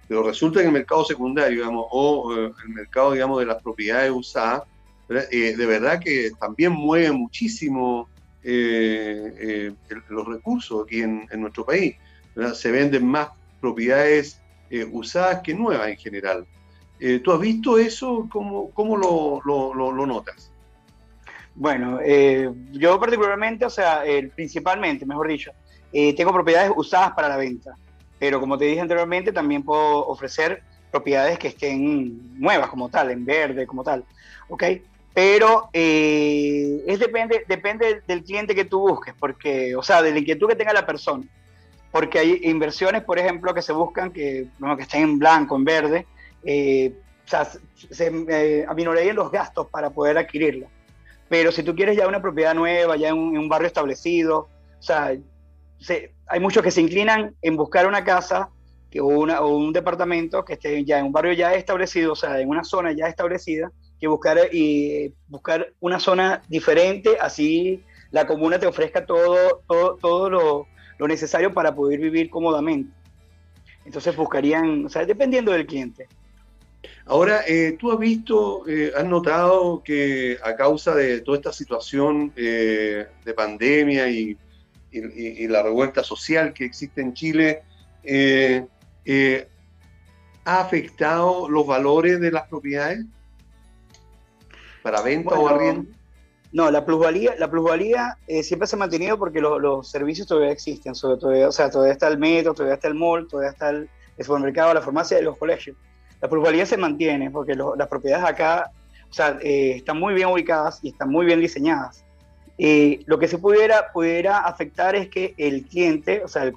pero resulta que el mercado secundario, digamos, o el mercado, digamos, de las propiedades usadas, eh, de verdad que también mueve muchísimo eh, eh, los recursos aquí en, nuestro país. Se venden más propiedades usadas que nuevas en general. ¿Tú has visto eso? ¿Cómo, cómo lo, lo, notas? Bueno, yo particularmente, o sea, principalmente, mejor dicho, tengo propiedades usadas para la venta, pero como te dije anteriormente, también puedo ofrecer propiedades que estén nuevas como tal, en verde como tal, ¿ok? pero eh, es depende, depende del cliente que tú busques, porque, o sea, de la inquietud que tenga la persona. Porque hay inversiones, por ejemplo, que se buscan que, bueno, que estén en blanco, en verde, eh, o sea, se eh, aminorarían los gastos para poder adquirirla. Pero si tú quieres ya una propiedad nueva, ya en un, barrio establecido, o sea, hay muchos que se inclinan en buscar una casa que, o, una, o un departamento que esté ya en un barrio ya establecido, o sea, en una zona ya establecida, que buscar, y buscar una zona diferente, así la comuna te ofrezca todo, todo, todo lo, lo, necesario para poder vivir cómodamente. Entonces buscarían, o sea, dependiendo del cliente. Ahora, eh, tú has visto, eh, has notado que a causa de toda esta situación eh, de pandemia y, y, y, la revuelta social que existe en Chile, ¿ha afectado los valores de las propiedades? para venta o arriendo? No, la plusvalía, la plusvalía eh, siempre se ha mantenido porque los servicios todavía existen, sobre todo, o sea, todavía está el metro, todavía está el mall, todavía está el, supermercado, la farmacia y los colegios. La plusvalía se mantiene porque las propiedades acá, o sea, eh, están muy bien ubicadas y están muy bien diseñadas. Eh, lo que se pudiera, pudiera afectar es que el cliente, o sea, el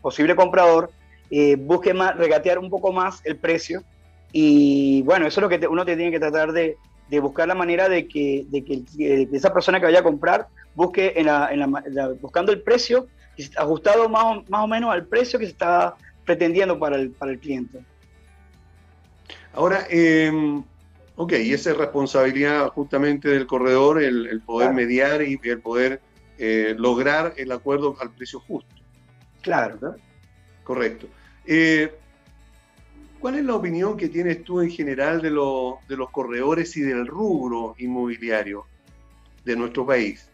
posible comprador, eh, busque más, regatear un poco más el precio. Y bueno, eso es lo que uno tiene que tratar de, buscar la manera de que, de que, esa persona que vaya a comprar busque en la, buscando el precio ajustado más más o menos al precio que se está pretendiendo para el, para el cliente. Ahora, eh, ok, y esa es responsabilidad justamente del corredor, el, poder mediar y el poder eh, lograr el acuerdo al precio justo. Claro. Correcto. Eh, ¿Cuál es la opinión que tienes tú en general de, de los corredores y del rubro inmobiliario de nuestro país?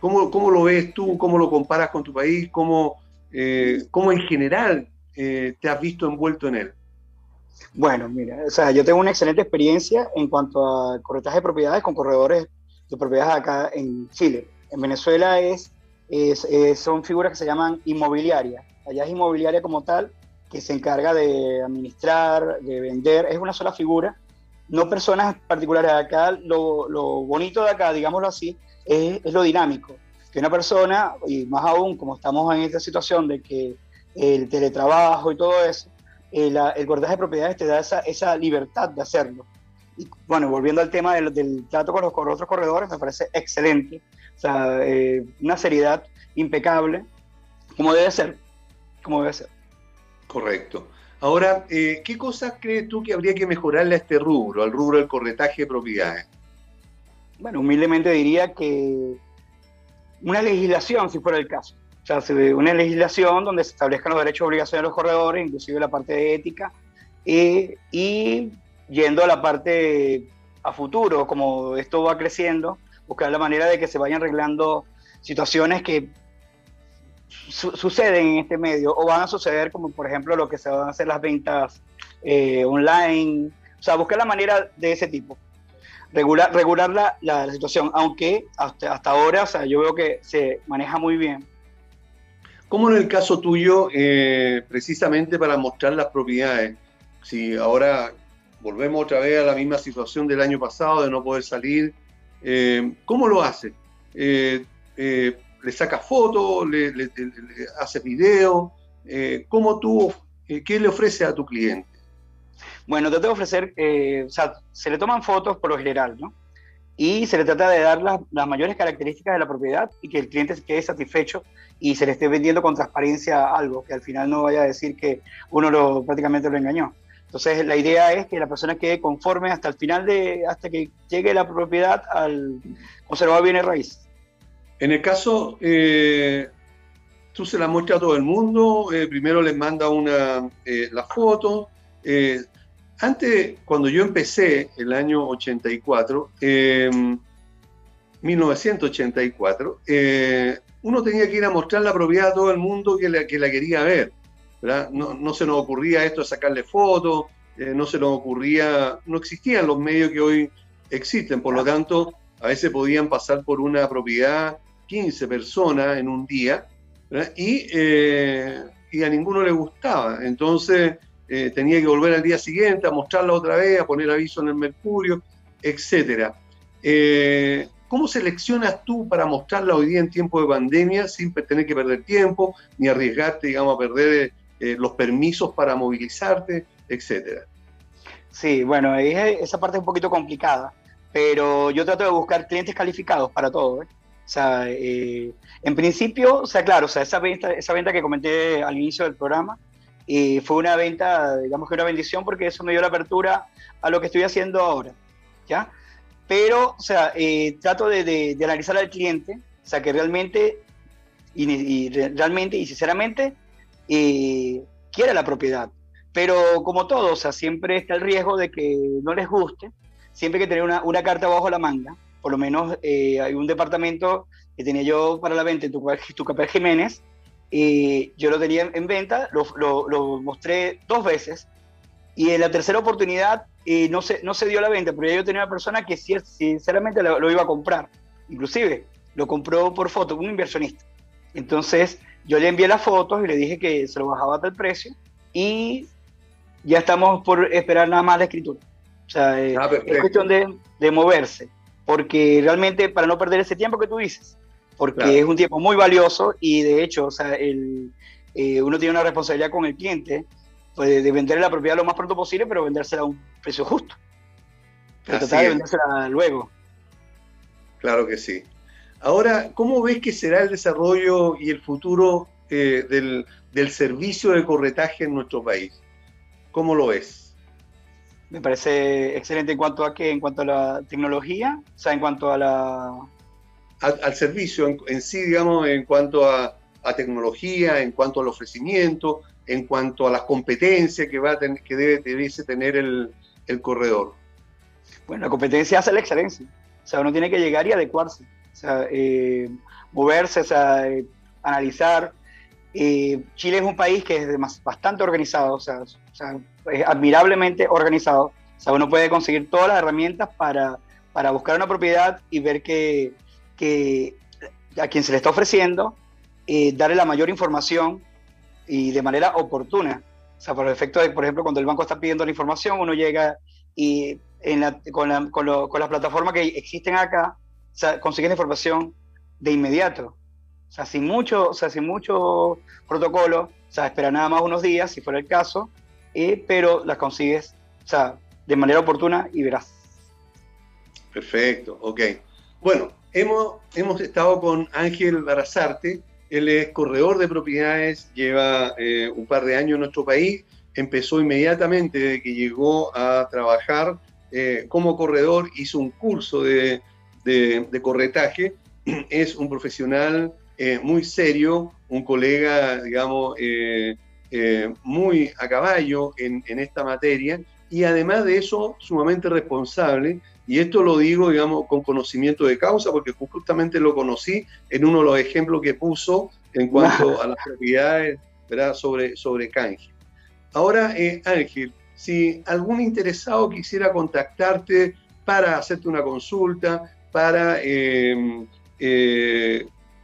¿Cómo, ¿Cómo, lo ves tú? ¿Cómo lo comparas con tu país? ¿Cómo, eh, ¿Cómo en general te has visto envuelto en él? Bueno, mira, o sea, yo tengo una excelente experiencia en cuanto a corretaje de propiedades con corredores de propiedades acá en Chile. En Venezuela es, son figuras que se llaman inmobiliarias. Allá es inmobiliaria como tal, que se encarga de administrar, de vender. Es una sola figura, no personas particulares. Acá lo, lo bonito de acá, digámoslo así, es, es, lo dinámico. Que una persona, y más aún como estamos en esta situación de que el teletrabajo y todo eso, el, el corretaje de propiedades te da esa, esa, libertad de hacerlo. Y bueno, volviendo al tema del, del trato con los otros corredores, me parece excelente. O sea, eh, una seriedad impecable, como debe ser. Como debe ser. Correcto. Ahora, eh, ¿qué cosas crees tú que habría que mejorarle a este rubro, al rubro del corretaje de propiedades? Bueno, humildemente diría que una legislación, si fuera el caso. Sea, una legislación donde se establezcan los derechos y obligaciones de los corredores, inclusive la parte de ética, eh, y yendo a la parte a futuro, como esto va creciendo, buscar la manera de que se vayan arreglando situaciones que suceden en este medio o van a suceder, como por ejemplo lo que se van a hacer las ventas eh, online, o sea, buscar la manera de ese tipo. Regular, regular la, la, situación, aunque hasta, hasta ahora, o sea, yo veo que se maneja muy bien como en el caso tuyo, eh, precisamente para mostrar las propiedades? Si ahora volvemos otra vez a la misma situación del año pasado de no poder salir, eh, ¿cómo lo hace? Eh, ¿Le sacas fotos? ¿Le, le, haces video? ¿Cómo tú, qué le ofreces a tu cliente? Bueno, te tengo que ofrecer, o sea, se le toman fotos por lo general, ¿no? Y se le trata de dar las, mayores características de la propiedad y que el cliente quede satisfecho y se le esté vendiendo con transparencia algo, que al final no vaya a decir que uno lo, prácticamente lo engañó. Entonces la idea es que la persona quede conforme hasta el final de, hasta que llegue la propiedad al conservador bienes raíz. En el caso, eh, tú se la muestras a todo el mundo, eh, primero les manda una, eh, la foto, antes, cuando yo empecé, el año 84, 1984, em, eh, uno tenía que ir a mostrar la propiedad a todo el mundo que la, que la quería ver. No, no, se nos ocurría esto de sacarle fotos, eh, no se nos ocurría, no existían los medios que hoy existen, por lo tanto, a veces podían pasar por una propiedad 15 personas en un día y, eh, y a ninguno le gustaba. Entonces, eh, tenía que volver al día siguiente a mostrarla otra vez, a poner aviso en el Mercurio, etc. Eh, ¿Cómo seleccionas tú para mostrarla hoy día en tiempo de pandemia sin tener que perder tiempo, ni arriesgarte, digamos, a perder eh, los permisos para movilizarte, etcétera? Sí, bueno, esa parte es un poquito complicada, pero yo trato de buscar clientes calificados para todo. O sea, en principio, o sea, claro, o sea, esa venta, esa venta que comenté al inicio del programa, y fue una venta, digamos que una bendición porque eso me dio la apertura a lo que estoy haciendo ahora, ¿ya? Pero, o sea, eh, trato de, de, analizar al cliente, o sea, que realmente y, realmente y sinceramente eh, quiera la propiedad. Pero como todo, o sea, siempre está el riesgo de que no les guste, siempre hay que tener una, una carta bajo la manga. Por lo menos eh, hay un departamento que tenía yo para la venta en Tucapel Jiménez, y yo lo tenía en venta, lo, lo, mostré dos veces y en la tercera oportunidad eh, no, se, no se dio la venta, pero yo tenía una persona que sinceramente lo, iba a comprar, inclusive lo compró por foto, un inversionista. Entonces yo le envié las fotos y le dije que se lo bajaba a tal precio y ya estamos por esperar nada más la escritura. O sea, eh, ah, es cuestión de, de, moverse. porque realmente para no perder ese tiempo que tú dices, porque es un tiempo muy valioso y de hecho, o sea, el, eh, uno tiene una responsabilidad con el cliente pues, de vender la propiedad lo más pronto posible, pero vendérsela a un precio justo. Pero tratar de vendérsela luego. Claro que sí. Ahora, ¿cómo ves que será el desarrollo y el futuro eh, del, del servicio de corretaje en nuestro país? ¿Cómo lo ves? Me parece excelente en cuanto a qué, en cuanto a la tecnología, o sea, en cuanto a la... Al, servicio en, sí, digamos, en cuanto a, tecnología, en cuanto al ofrecimiento, en cuanto a las competencias que, va a tener, que debe, tener el, corredor. Bueno, la competencia hace la excelencia. O sea, uno tiene que llegar y adecuarse. O sea, eh, moverse, o sea, eh, analizar, Chile es un país que es bastante organizado, o sea, es admirablemente organizado. O sea, uno puede conseguir todas las herramientas para, para buscar una propiedad y ver que, a quien se le está ofreciendo, eh, darle la mayor información y de manera oportuna. O sea, por el efecto de, por ejemplo, cuando el banco está pidiendo la información, uno llega y con, la, con, con las plataformas que existen acá, o consigue la información de inmediato. O sea, sin mucho, o sea, sin mucho protocolo, o sea, espera nada más unos días, si fuera el caso, eh, pero las consigues, o sea, de manera oportuna y verás. Perfecto, ok. Bueno, hemos, hemos estado con Ángel Barazarte, él es corredor de propiedades, lleva eh, un par de años en nuestro país, empezó inmediatamente desde que llegó a trabajar eh, como corredor, hizo un curso de, de, corretaje, (clears throat) es un profesional eh, muy serio, un colega, digamos, eh, muy a caballo en, esta materia. Y además de eso sumamente responsable. Y esto lo digo, digamos, con conocimiento de causa, porque justamente lo conocí en uno de los ejemplos que puso en cuanto a las propiedades ¿verdad? sobre, sobre canje. Ahora, Ángel, si algún interesado quisiera contactarte para hacerte una consulta, para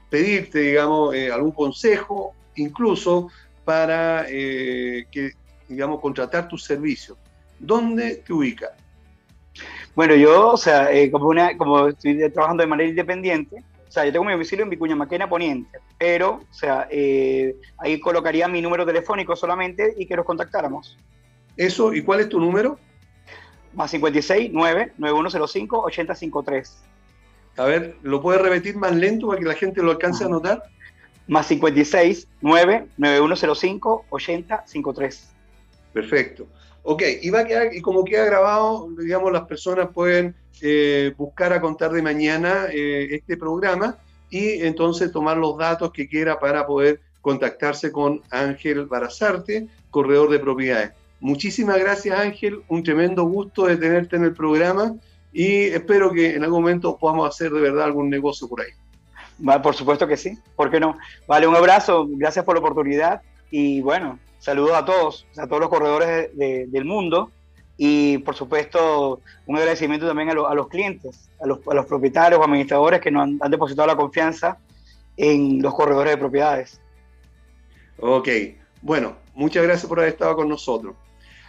pedirte, digamos, eh, algún consejo, incluso para eh, que, digamos, contratar tus servicios. ¿Dónde te ubicas? Bueno, yo, o sea, eh, como, una, como estoy trabajando de manera independiente, o sea, yo tengo mi domicilio en Vicuña Maquena Poniente, pero, o sea, ahí colocaría mi número telefónico solamente y que nos contactáramos. Eso, ¿y cuál es tu número? Más 56 9 9105 853. A ver, ¿lo puedes repetir más lento para que la gente lo alcance a notar? Más 56 9 9105 80 53. Perfecto. Ok, y, va a quedar, y como queda grabado, digamos, las personas pueden eh, buscar a contar de mañana eh, este programa y entonces tomar los datos que quiera para poder contactarse con Ángel Barazarte, corredor de propiedades. Muchísimas gracias Ángel, un tremendo gusto de tenerte en el programa y espero que en algún momento podamos hacer de verdad algún negocio por ahí. por supuesto que sí, ¿por qué no? Vale, un abrazo, gracias por la oportunidad y bueno, saludos a todos, a todos los corredores del mundo y por supuesto un agradecimiento también a, los clientes, a los, a los, propietarios o administradores que nos han, depositado la confianza en los corredores de propiedades. Ok, bueno, muchas gracias por haber estado con nosotros.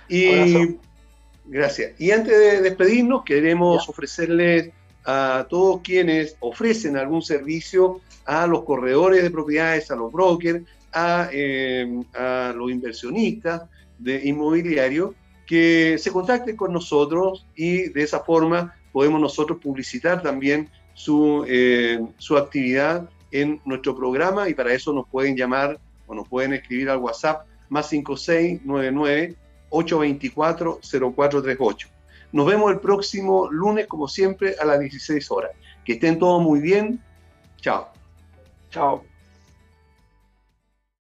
Y Gracias. Y antes de despedirnos, queremos ofrecerles a todos quienes ofrecen algún servicio a los corredores de propiedades, a los brokers, a, eh, los inversionistas de inmobiliario, que se contacten con nosotros y de esa forma podemos nosotros publicitar también su, eh, su actividad en nuestro programa y para eso nos pueden llamar o nos pueden escribir al WhatsApp más 5699 824-0438. Nos vemos el próximo lunes, como siempre, a las 16 horas. Que estén todos muy bien. Chao. Chao.